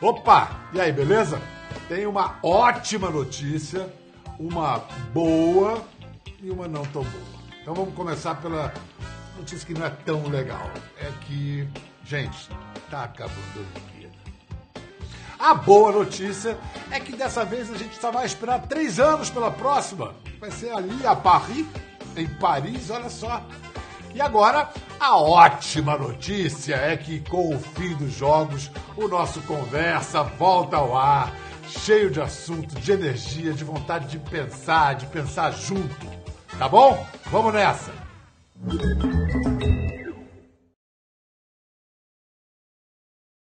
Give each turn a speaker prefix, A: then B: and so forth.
A: Opa! E aí, beleza? Tem uma ótima notícia, uma boa e uma não tão boa. Então vamos começar pela notícia que não é tão legal. É que, gente, tá acabando a Olimpíada. A boa notícia é que dessa vez a gente só vai esperar três anos pela próxima. Vai ser ali a Paris, em Paris, olha só. E agora, a ótima notícia é que com o fim dos jogos, o nosso conversa volta ao ar, cheio de assunto, de energia, de vontade de pensar, de pensar junto. Tá bom? Vamos nessa!